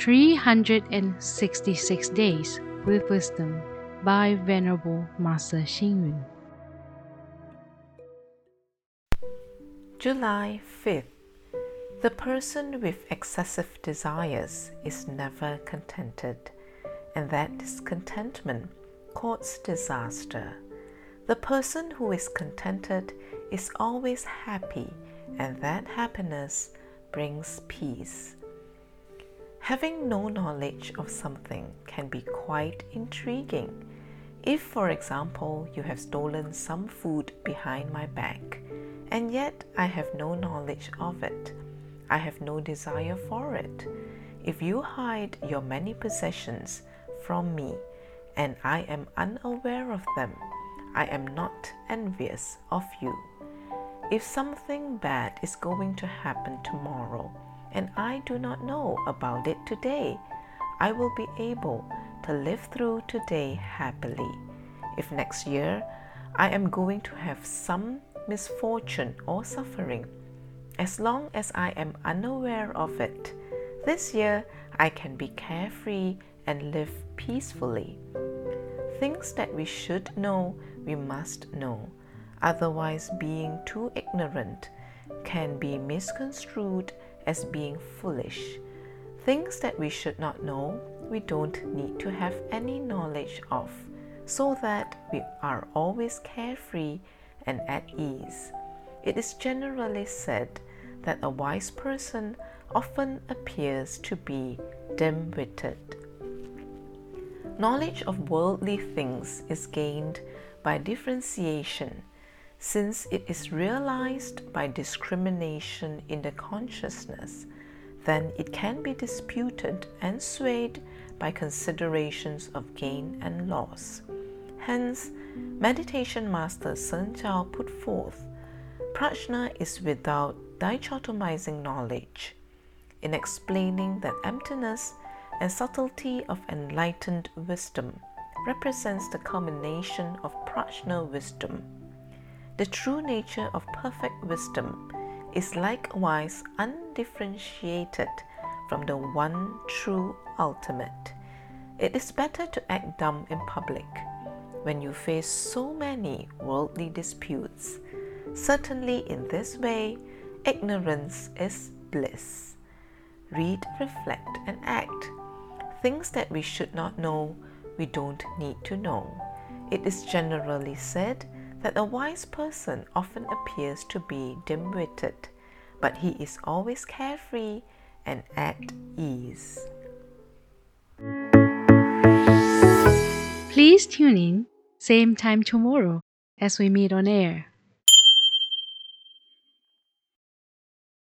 366 Days with Wisdom by Venerable Master Xing Yun. July 5th. The person with excessive desires is never contented, and that discontentment causes disaster. The person who is contented is always happy, and that happiness brings peace. Having no knowledge of something can be quite intriguing. If, for example, you have stolen some food behind my back, and yet I have no knowledge of it, I have no desire for it. If you hide your many possessions from me, and I am unaware of them, I am not envious of you. If something bad is going to happen tomorrow, and I do not know about it today, I will be able to live through today happily. If next year I am going to have some misfortune or suffering, as long as I am unaware of it, this year I can be carefree and live peacefully. Things that we should know, we must know. Otherwise, being too ignorant can be misconstrued as being foolish. Things that we should not know, we don't need to have any knowledge of, so that we are always carefree and at ease. It is generally said that a wise person often appears to be dim witted. Knowledge of worldly things is gained by differentiation since it is realized by discrimination in the consciousness, then it can be disputed and swayed by considerations of gain and loss. Hence, meditation master Sengzhao put forth Prajna is without dichotomizing knowledge. In explaining that emptiness and subtlety of enlightened wisdom represents the culmination of prajna wisdom the true nature of perfect wisdom is likewise undifferentiated from the one true ultimate. It is better to act dumb in public when you face so many worldly disputes. Certainly, in this way, ignorance is bliss. Read, reflect, and act. Things that we should not know, we don't need to know. It is generally said that a wise person often appears to be dim witted, but he is always carefree and at ease. Please tune in, same time tomorrow as we meet on air.